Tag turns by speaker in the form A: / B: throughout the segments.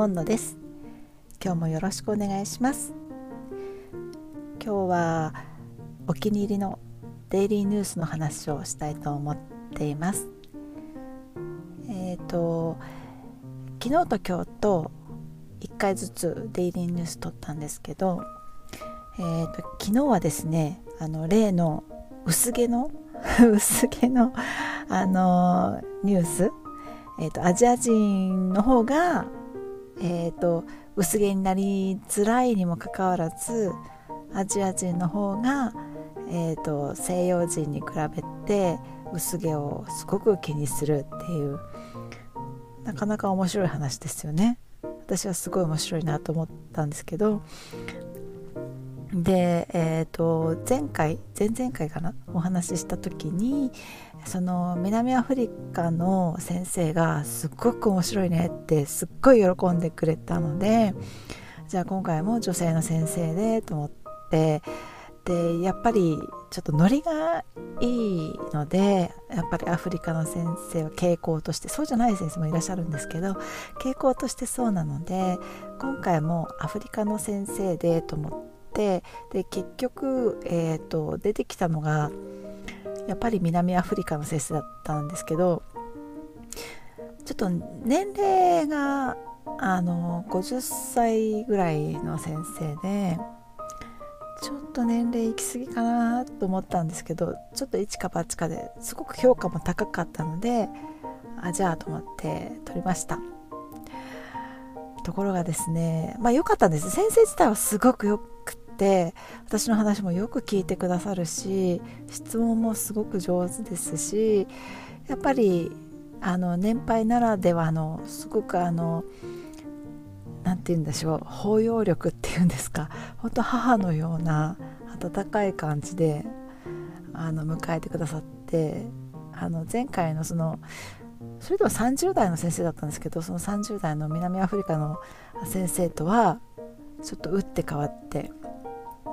A: 本野です。今日もよろしくお願いします。今日はお気に入りのデイリーニュースの話をしたいと思っています。えっ、ー、と昨日と今日と1回ずつデイリーニュース撮ったんですけど、えーと、昨日はですねあの例の薄毛の 薄毛の、あのニュース、えーと、アジア人の方が、えーと、薄毛になりづらいにもかかわらずアジア人の方が、えー、と西洋人に比べて薄毛をすごく気にするっていうなかなか面白い話ですよね。私はすごい面白いなと思ったんですけどで、えーと、前回前々回かなお話しした時にその南アフリカの先生がすっごく面白いねってすっごい喜んでくれたのでじゃあ今回も女性の先生でと思ってでやっぱりちょっとノリがいいのでやっぱりアフリカの先生は傾向としてそうじゃない先生もいらっしゃるんですけど傾向としてそうなので今回もアフリカの先生でと思ってで結局、えーと、出てきたのがやっぱり南アフリカの先生だったんですけどちょっと年齢があの50歳ぐらいの先生でちょっと年齢行き過ぎかなと思ったんですけどちょっと一か八かですごく評価も高かったのであじゃあと思って撮りました。ところがですねまあ良かったんです。先生自体はすごくよくって私の話もよく聞いてくださるし質問もすごく上手ですしやっぱりあの年配ならではのすごくあの何て言うんでしょう包容力っていうんですか本当母のような温かい感じであの迎えてくださってあの前回のそのそれでも30代の先生だったんですけどその30代の南アフリカの先生とはちょっと打って変わって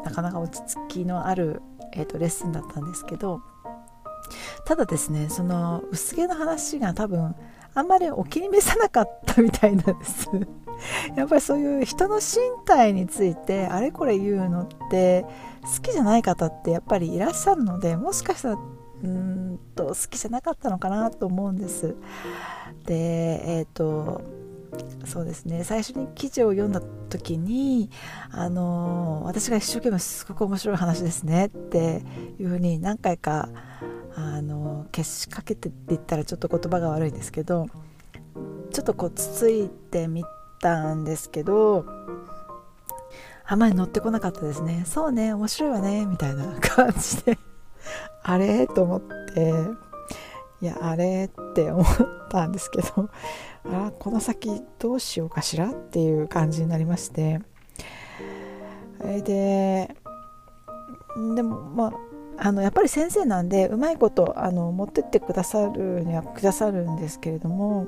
A: なかなか落ち着きのある、えーと、レッスンだったんですけどただですねその薄毛の話が多分あんまりお気に召さなかったみたいなんです。やっぱりそういう人の身体についてあれこれ言うのって好きじゃない方ってやっぱりいらっしゃるのでもしかしたらうんと好きじゃなかったのかなと思うんです。でえっ、ー、とそうですね。最初に記事を読んだ時にあの私が一生懸命すごく面白い話ですねっていうふうに何回かあの消しかけてって言ったらちょっと言葉が悪いんですけどちょっとこうつついてみたんですけどあまり乗ってこなかったですね。そうね面白いわねみたいな感じで あれ？と思っていやあれ？って思ったんですけどあこの先どうしようかしらっていう感じになりまして。ででもまああのやっぱり先生なんでうまいことあの持ってってくださるにはくださるんですけれども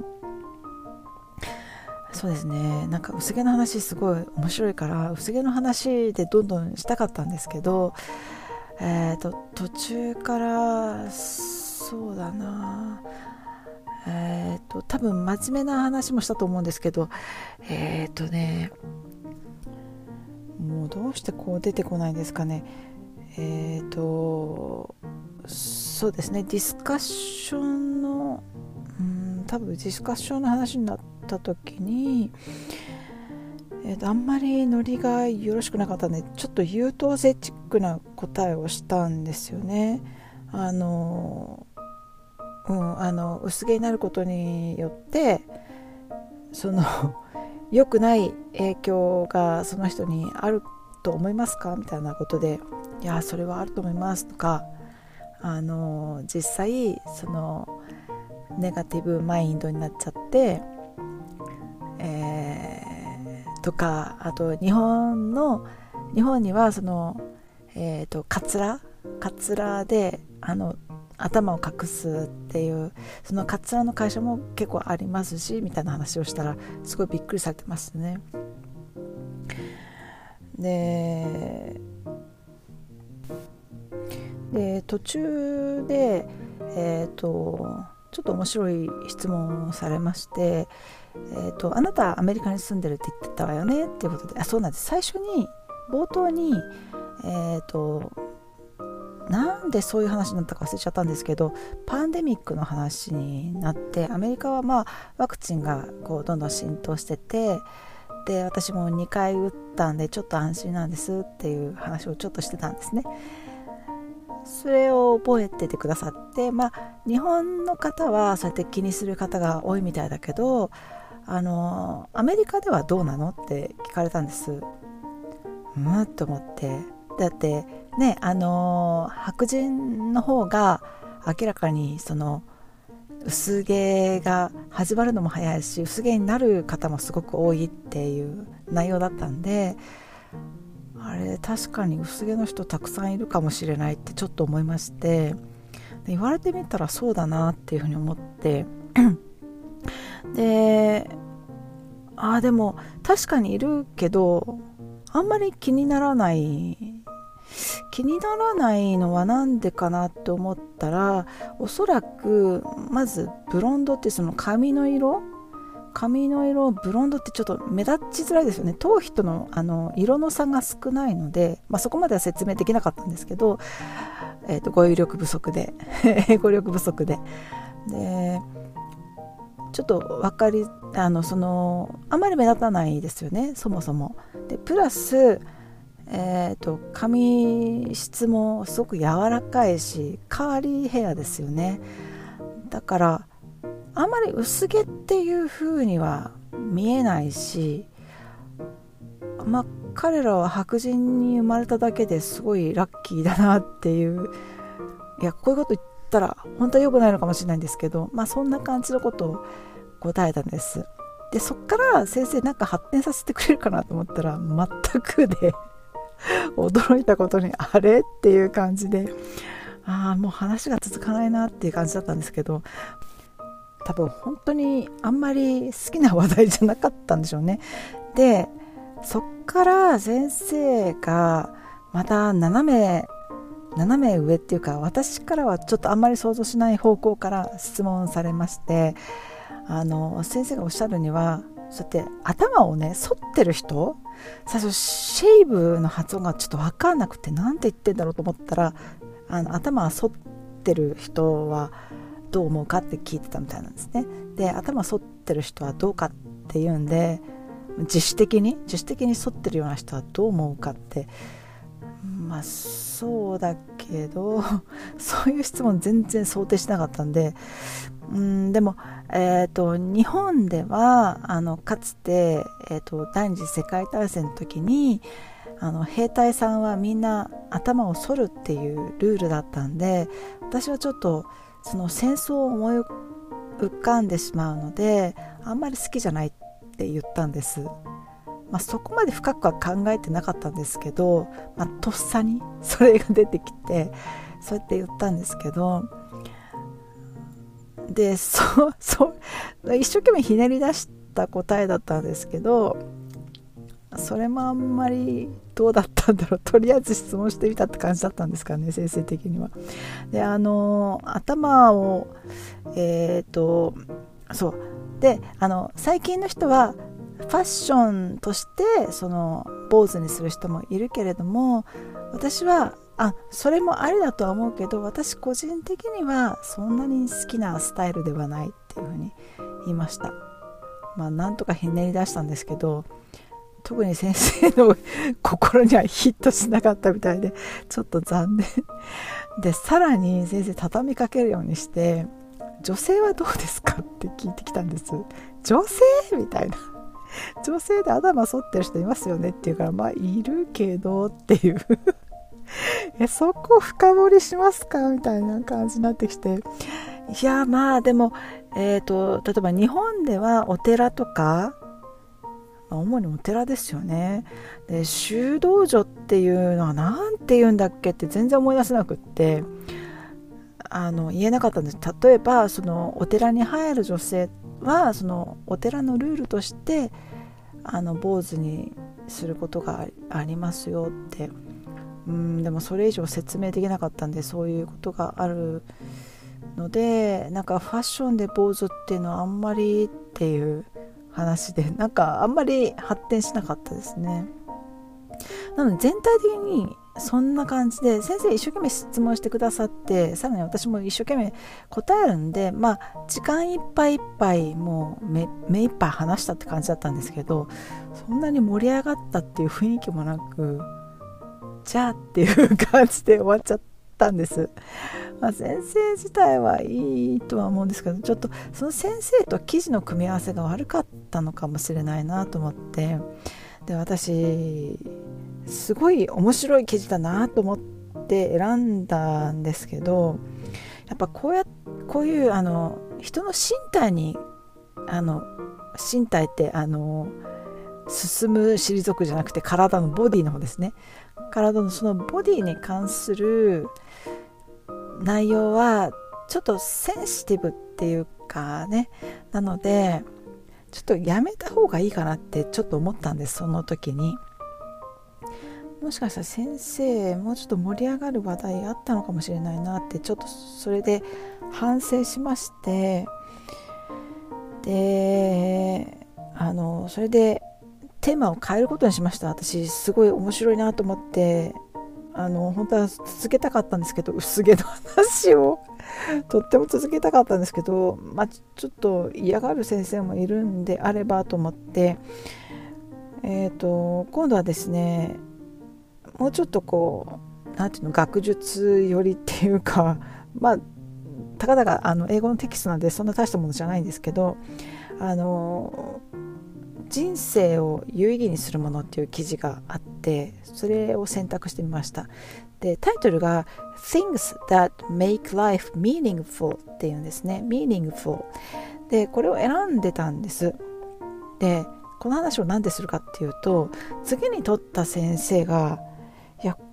A: そうですね。なんか薄毛の話すごい面白いから薄毛の話でどんどんしたかったんですけどえーと、途中からそうだな。えっ、ー、と多分真面目な話もしたと思うんですけどえっ、ー、とねもうどうしてこう出てこないんですかねえっ、ー、とそうですねディスカッションのうん多分ディスカッションの話になった時にえーと、あんまりノリがよろしくなかったのでちょっと優等生チックな答えをしたんですよね。あのうん、あの薄毛になることによってその 良くない影響がその人にあると思いますか？みたいなことで「いやそれはあると思います」とかあの実際そのネガティブマインドになっちゃって、えーとかあと日本の日本にはそのえっ、ー、とカツラ？カツラであの頭を隠すっていうそのカツラの会社も結構ありますしみたいな話をしたらすごいびっくりされてますね。でで途中でえ、ー、とちょっと面白い質問をされましてえーと、あなたアメリカに住んでるって言ってたわよねっていうことであそうなんです。最初に冒頭にえっ、ー、となんでそういう話になったか忘れちゃったんですけどパンデミックの話になってアメリカはまあワクチンがこうどんどん浸透しててで私も2回打ったんでちょっと安心なんですっていう話をちょっとしてたんですね。それを覚えててくださってまあ日本の方はそうやって気にする方が多いみたいだけどあのアメリカではどうなのって聞かれたんですうんと思ってだってねあの白人の方が明らかにその薄毛が始まるのも早いし薄毛になる方もすごく多いっていう内容だったんであれ確かに薄毛の人たくさんいるかもしれないってちょっと思いまして言われてみたらそうだなっていうふうに思って でああでも確かにいるけどあんまり気にならない気にならないのは何でかなって思ったらおそらくまずブロンドってその髪の色？髪の色ブロンドってちょっと目立ちづらいですよね。頭皮とのあの色の差が少ないので、まあ、そこまでは説明できなかったんですけど、えーと、語彙力不足で 英語力不足で。でちょっと分かりあのそのあまり目立たないですよねそもそも。でプラス、えーと、髪質もすごく柔らかいしカーリーヘアですよね。だからあんまり薄毛っていう風には見えないしまあ彼らは白人に生まれただけですごいラッキーだなっていういやこういうこと言ったら本当は良くないのかもしれないんですけどまあそんな感じのことを答えたんです。でそっから先生なんか発展させてくれるかなと思ったら全くで 驚いたことにあれ？っていう感じで。ああもう話が続かないなっていう感じだったんですけど。多分本当にあんまり好きな話題じゃなかったんでしょうね。でそっから先生がまた斜め斜め上っていうか私からはちょっとあんまり想像しない方向から質問されましてあの先生がおっしゃるにはそうやって頭をね反ってる人最初シェイブの発音がちょっと分かんなくて何て言ってんだろうと思ったらあの頭反ってる人はどう思うかって聞いてたみたいなんですね。で頭反ってる人はどうかっていうんで自主的に自主的に反ってるような人はどう思うかってまあそうだけど そういう質問全然想定しなかったんでうんでも、えーと、日本ではあのかつて、えーと、第二次世界大戦の時にあの兵隊さんはみんな頭を反るっていうルールだったんで私はちょっとその戦争を思い浮かんでしまうのであんまり好きじゃないって言ったんです。まあ、そこまで深くは考えてなかったんですけど、まあ、とっさにそれが出てきてそうやって言ったんですけどでそうそう一生懸命ひねり出した答えだったんですけどそれもあんまりどうだったんだろうとりあえず質問してみたって感じだったんですかね先生的には。であの頭をえっ、ー、とそうであの最近の人はファッションとしてその坊主にする人もいるけれども私はあそれもありだとは思うけど私個人的にはそんなに好きなスタイルではないっていうふうに言いました。まあなんとかひねり出したんですけど特に先生の心にはヒットしなかったみたいでちょっと残念。でさらに先生畳みかけるようにして女性はどうですかって聞いてきたんです。女性みたいな。女性で頭反ってる人いますよねって言うからまあいるけどっていう。えそこ深掘りしますかみたいな感じになってきて。いやまあでも、えーと、例えば日本ではお寺とか、ま、主にお寺ですよね。で修道女っていうのは何て言うんだっけって全然思い出せなくって。あの言えなかったんです。例えばそのお寺に入る女性はそのお寺のルールとしてあの坊主にすることがありますよって。うんでもそれ以上説明できなかったんでそういうことがあるのでなんかファッションで坊主っていうのはあんまりっていう話でなんかあんまり発展しなかったですね。なので全体的にそんな感じで先生一生懸命質問してくださってさらに私も一生懸命答えるんでまあ時間いっぱいいっぱいもう目目いっぱい話したって感じだったんですけどそんなに盛り上がったっていう雰囲気もなくじゃあっていう感じで終わっちゃったんです。まあ、先生自体はいいとは思うんですけどちょっとその先生と記事の組み合わせが悪かったのかもしれないなと思ってで私すごい面白い記事だなと思って選んだんですけどやっぱこうやこういうあの人の身体にあの身体ってあの進む退くじゃなくて体のボディの方ですね。体のそのボディに関する内容はちょっとセンシティブっていうかね。なのでちょっとやめた方がいいかなってちょっと思ったんですその時に。もしかしたら先生もうちょっと盛り上がる話題あったのかもしれないなってちょっとそれで反省しましてであのそれでテーマを変えることにしました。私すごい面白いなと思ってあの本当は続けたかったんですけど薄毛の話を とっても続けたかったんですけど、まあ、ちょっと嫌がる先生もいるんであればと思って、えーと、今度はですねもうちょっとこう何ていうの学術寄りっていうか まあたかだかあの英語のテキストなんでそんな大したものじゃないんですけどあの人生を有意義にするものっていう記事があってそれを選択してみました。でタイトルが Things that make life meaningful っていうんですね。meaningful でこれを選んでたんです。でこの話を何でするかっていうと次に取った先生が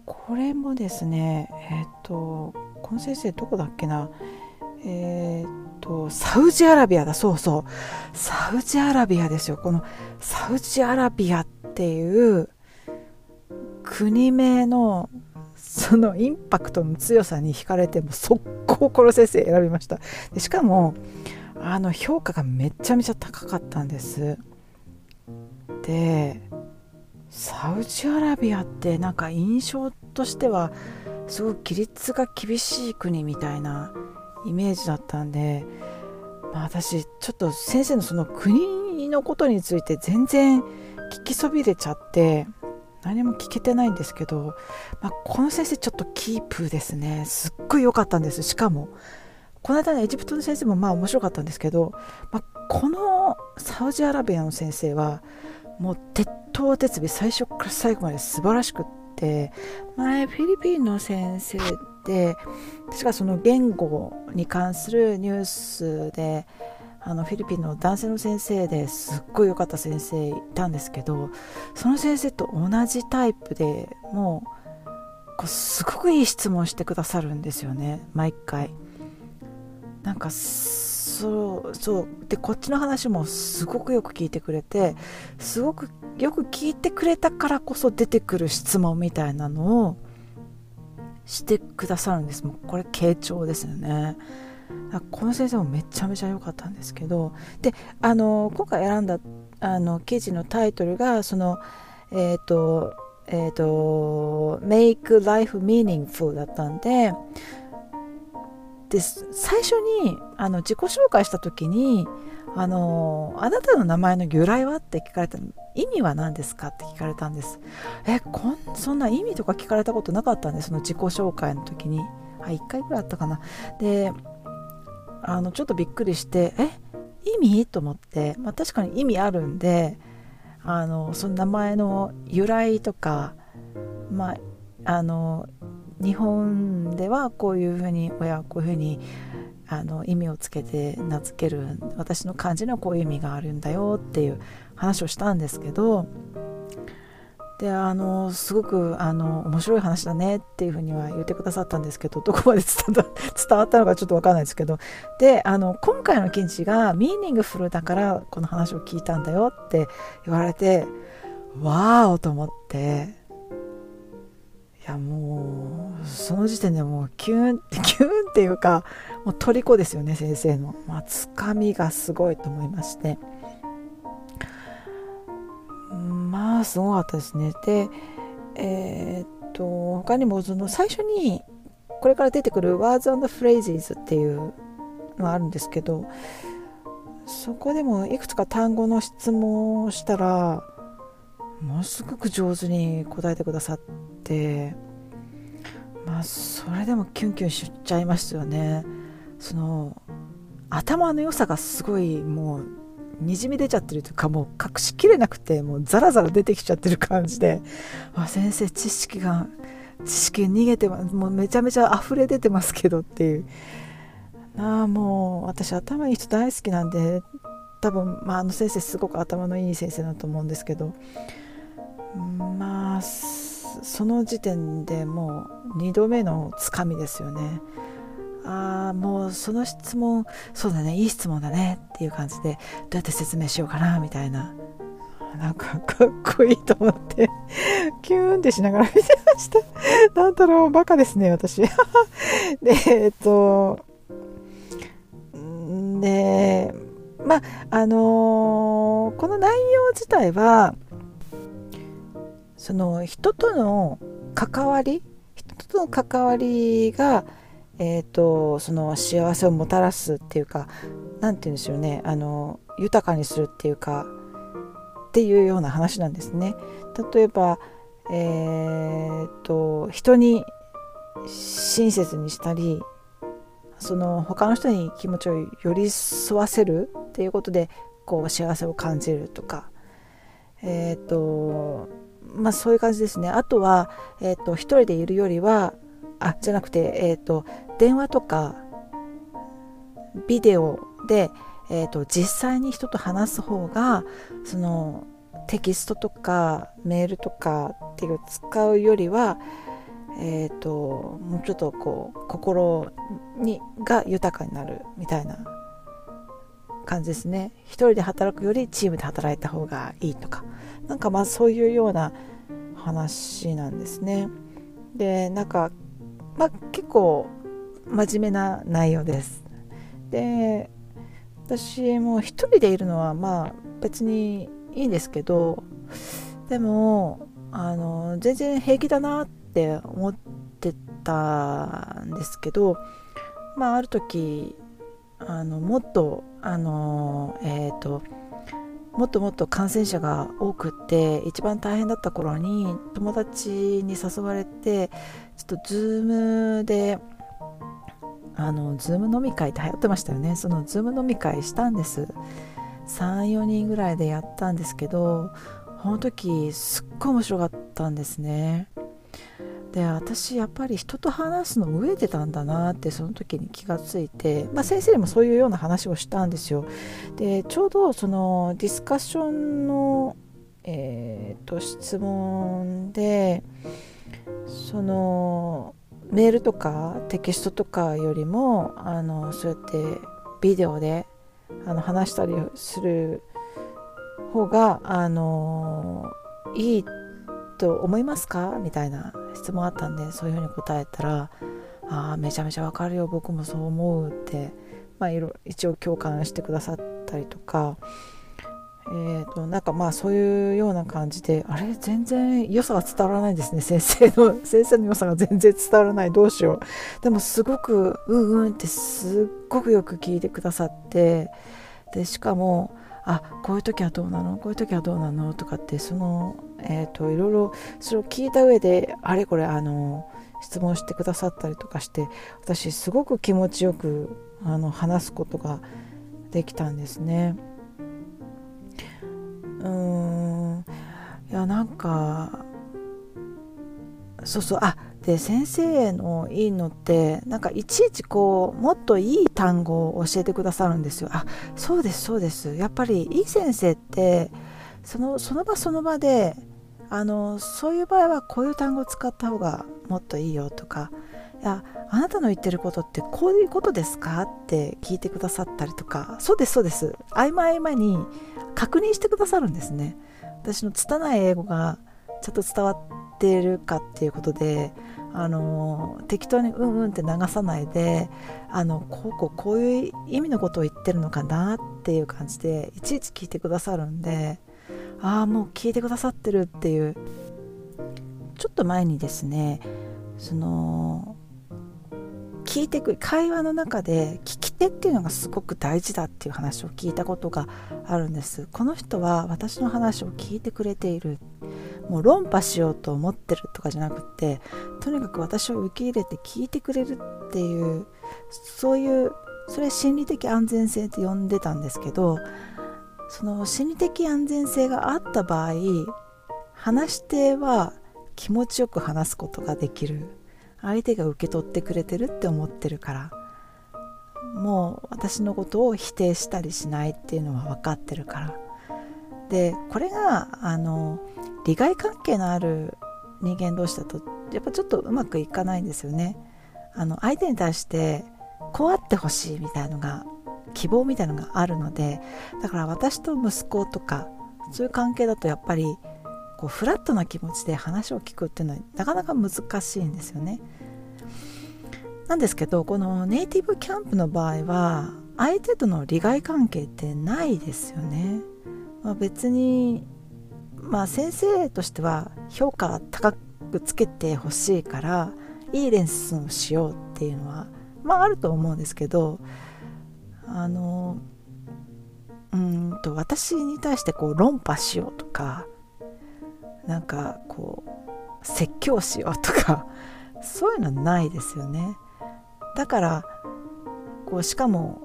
A: これもですねえっ、ー、とこの先生どこだっけなえー、っと、サウジアラビアだ、そうそう。サウジアラビアですよ。このサウジアラビアっていう国名のそのインパクトの強さに惹かれて、も速攻この先生選びました。でしかも、あの評価がめちゃめちゃ高かったんです。で、サウジアラビアってなんか印象としてはすごく規律が厳しい国みたいなイメージだったんで、まあ、私ちょっと先生のその国のことについて全然聞きそびれちゃって何も聞けてないんですけど、まあ、この先生ちょっとキープですね。すっごい良かったんです。しかもこの間のエジプトの先生もまあ面白かったんですけど、まあ、このサウジアラビアの先生はもう鉄頭鉄尾最初から最後まで素晴らしくって前フィリピンの先生で確かその言語に関するニュースであのフィリピンの男性の先生ですっごい良かった先生いたんですけどその先生と同じタイプでもうこうすごくいい質問してくださるんですよね毎回。なんかそうそう。でこっちの話もすごくよく聞いてくれてすごくよく聞いてくれたからこそ出てくる質問みたいなのをしてくださるんです。もうこれ傾聴ですよね。この先生もめちゃめちゃ良かったんですけど。であの今回選んだあの記事のタイトルがそのえっ、ー、とえっ、ー、と Make Life Meaningful だったんでで最初にあの自己紹介した時にあのあなたの名前の由来はって聞かれた意味は何ですかって聞かれたんです。えこんそんな意味とか聞かれたことなかったんですその自己紹介の時に。あ1回ぐらいあったかな。であのちょっとびっくりしてえ意味？と思って、まあ、確かに意味あるんであのその名前の由来とかまああの日本ではこういうふうに親はこういうふうにあの意味をつけて名付ける私の漢字にはこういう意味があるんだよっていう話をしたんですけどであのすごくあの面白い話だねっていうふうには言ってくださったんですけどどこまで 伝わったのかちょっと分かんないですけど。であの今回の記事がミーニングフルだからこの話を聞いたんだよって言われてわーおと思って。やもうその時点でもうキュンって キュンっていうかもう虜ですよね先生の、まあ、つかみがすごいと思いまして。まあすごかったですね。でえー、っと他にもその最初にこれから出てくる Words and Phrases っていうのがあるんですけどそこでもいくつか単語の質問をしたらものすごく上手に答えてくださってまあそれでもキュンキュンしちゃいますよね。その頭の良さがすごいもうにじみ出ちゃってるというかもう隠しきれなくてもうザラザラ出てきちゃってる感じであ先生知識が知識逃げてもうめちゃめちゃ溢れ出てますけどっていう。なあもう私頭いい人大好きなんで多分、まあ、あの先生すごく頭のいい先生だと思うんですけどまあその時点でもう2度目のつかみですよね。ああもうその質問そうだねいい質問だねっていう感じでどうやって説明しようかなみたいな。なんかかっこいいと思ってキューンってしながら見てました。なんだろうバカですね私。でえっとでまああのー、この内容自体はその人との関わり人との関わりが、えーと、その幸せをもたらすっていうか何て言うんでしょうねあの豊かにするっていうかっていうような話なんですね。例えば、えーと人に親切にしたりその他の人に気持ちを寄り添わせるっていうことでこう幸せを感じるとかえっ、ー、とまあそういう感じですね。あとは、えーと、一人でいるよりはあじゃなくて、えーと、電話とかビデオで、えーと実際に人と話す方がそのテキストとかメールとかっていう使うよりはえーと、もうちょっとこう心にが豊かになるみたいな感じですね。一人で働くよりチームで働いた方がいいとか。なんかまあそういうような話なんですね。でなんかまあ結構真面目な内容です。で私も一人でいるのはまあ別にいいんですけどでもあの全然平気だなって思ってたんですけど、まあ、ある時あのもっとあのえっ、ー、ともっともっと感染者が多くって一番大変だった頃に友達に誘われてちょっと Zoom であの Zoom 飲み会って流行ってましたよね。その Zoom 飲み会したんです。34人ぐらいでやったんですけどこの時すっごい面白かったんですね。で私やっぱり人と話すの飢えてたんだなってその時に気がついて、まあ、先生にもそういうような話をしたんですよ。でちょうどそのディスカッションの、えーと、質問でそのメールとかテキストとかよりもあのそうやってビデオであの話したりする方があのいいと思いますか？みたいな質問あったんでそういうふうに答えたら「ああめちゃめちゃわかるよ僕もそう思う」って、まあ、一応共感してくださったりとか。えーと、なんかまあそういうような感じであれ？全然良さが伝わらないですね先生の 先生の良さが全然伝わらない。どうしよう。でもすごくうんうんってすっごくよく聞いてくださってでしかもあこういう時はどうなの？こういう時はどうなの？とかってその、えーと、いろいろそれを聞いた上であれこれあの質問してくださったりとかして私すごく気持ちよくあの話すことができたんですね。うん。いやなんかそうそう。あで先生のいいのってなんかいちいちこうもっといい単語を教えてくださるんですよ。あそうですそうです。やっぱりいい先生ってそのその場その場であのそういう場合はこういう単語を使った方がもっといいよとかいやあなたの言ってることってこういうことですかって聞いてくださったりとかそうですそうです。合間合間に確認してくださるんですね。私の拙い英語がちょっと伝わっってるかっていうことであの適当にうんうんって流さないであのこうこうこういう意味のことを言ってるのかなっていう感じでいちいち聞いてくださるんでああもう聞いてくださってるっていう。ちょっと前にですねその聞いてく会話の中で聞き手っていうのがすごく大事だっていう話を聞いたことがあるんです。この人は私の話を聞いてくれている。もう論破しようと思ってるとかじゃなくてとにかく私を受け入れて聞いてくれるっていうそういうそれ心理的安全性って呼んでたんですけどその心理的安全性があった場合話し手は気持ちよく話すことができる。相手が受け取ってくれてるって思ってるから。もう私のことを否定したりしないっていうのは分かってるから。でこれがあの利害関係のある人間同士だとやっぱちょっとうまくいかないんですよね。あの相手に対してこうあってほしいみたいのが希望みたいのがあるのでだから私と息子とかそういう関係だとやっぱりこうフラットな気持ちで話を聞くっていうのはなかなか難しいんですよね。なんですけどこのネイティブキャンプの場合は相手との利害関係ってないですよね。まあ、別にまあ先生としては評価高くつけてほしいからいいレッスンをしようっていうのはまああると思うんですけどあのうんと私に対してこう論破しようとかなんかこう説教しようとかそういうのないですよね。だからこうしかも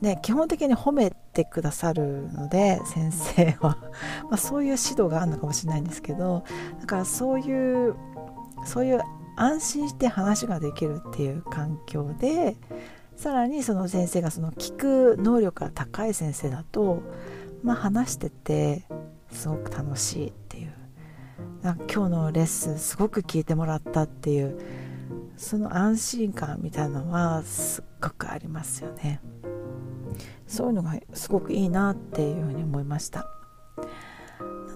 A: ね基本的に褒めてくださるので先生は。ま、そういう指導があるのかもしれないんですけどだからそういうそういう安心して話ができるっていう環境でさらにその先生がその聞く能力が高い先生だと、まあ、話しててすごく楽しいっていう。今日のレッスンすごく聞いてもらったっていうその安心感みたいなのはすっごくありますよね。そういうのがすごくいいなっていうふうに思いました。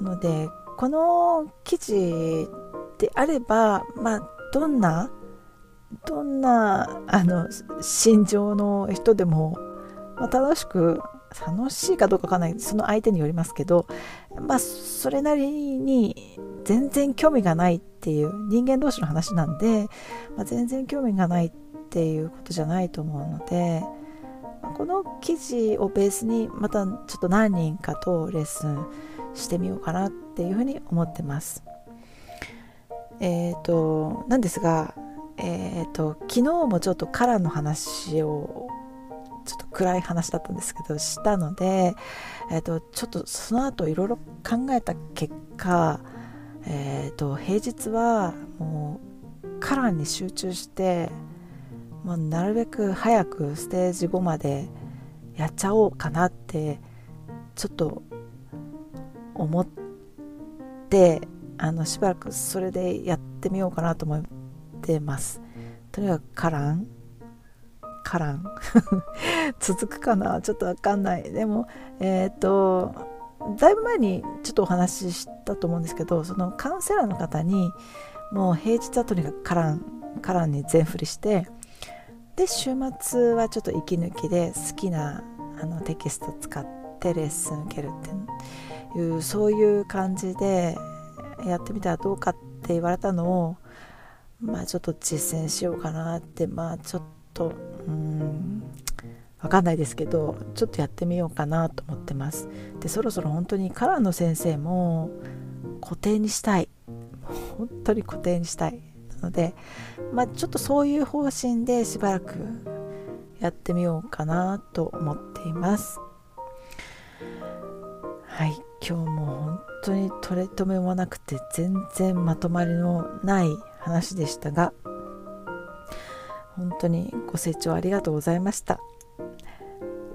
A: なのでこの記事であればまあどんなどんなあの心情の人でも、まあ、楽しく楽しいかどうかわかんないその相手によりますけどまあそれなりに全然興味がないっていう人間同士の話なんで、まあ、全然興味がないっていうことじゃないと思うのでこの記事をベースにまたちょっと何人かとレッスンしてみようかなっていうふうに思ってます。えっ、ー、となんですが、えっ、ー、と昨日もちょっとカラーの話をちょっと暗い話だったんですけどしたので、えーと、ちょっとその後いろいろ考えた結果、えーと、平日はもうカラーに集中して、まあ、なるべく早くステージ5までやっちゃおうかなってちょっと思ってあのしばらくそれでやってみようかなと思ってます。とにかくカラン？からん続くかな？ちょっとわかんない。でもえっ、ー、とだいぶ前にちょっとお話ししたと思うんですけどそのカウンセラーの方にもう平日はとにかくカランカランに全振りしてで週末はちょっと息抜きで好きなあのテキスト使ってレッスン受けるっていうそういう感じでやってみたらどうかって言われたのをまあちょっと実践しようかなってまあちょっとうんわかんないですけどちょっとやってみようかなと思ってます。でそろそろ本当にカラーの先生も固定にしたい。本当に固定にしたい。のでまあちょっとそういう方針でしばらくやってみようかなと思っています。はい。今日も本当に取れ留めもなくて全然まとまりのない話でしたが本当にご清聴ありがとうございました。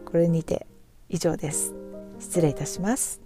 A: これにて以上です。失礼いたします。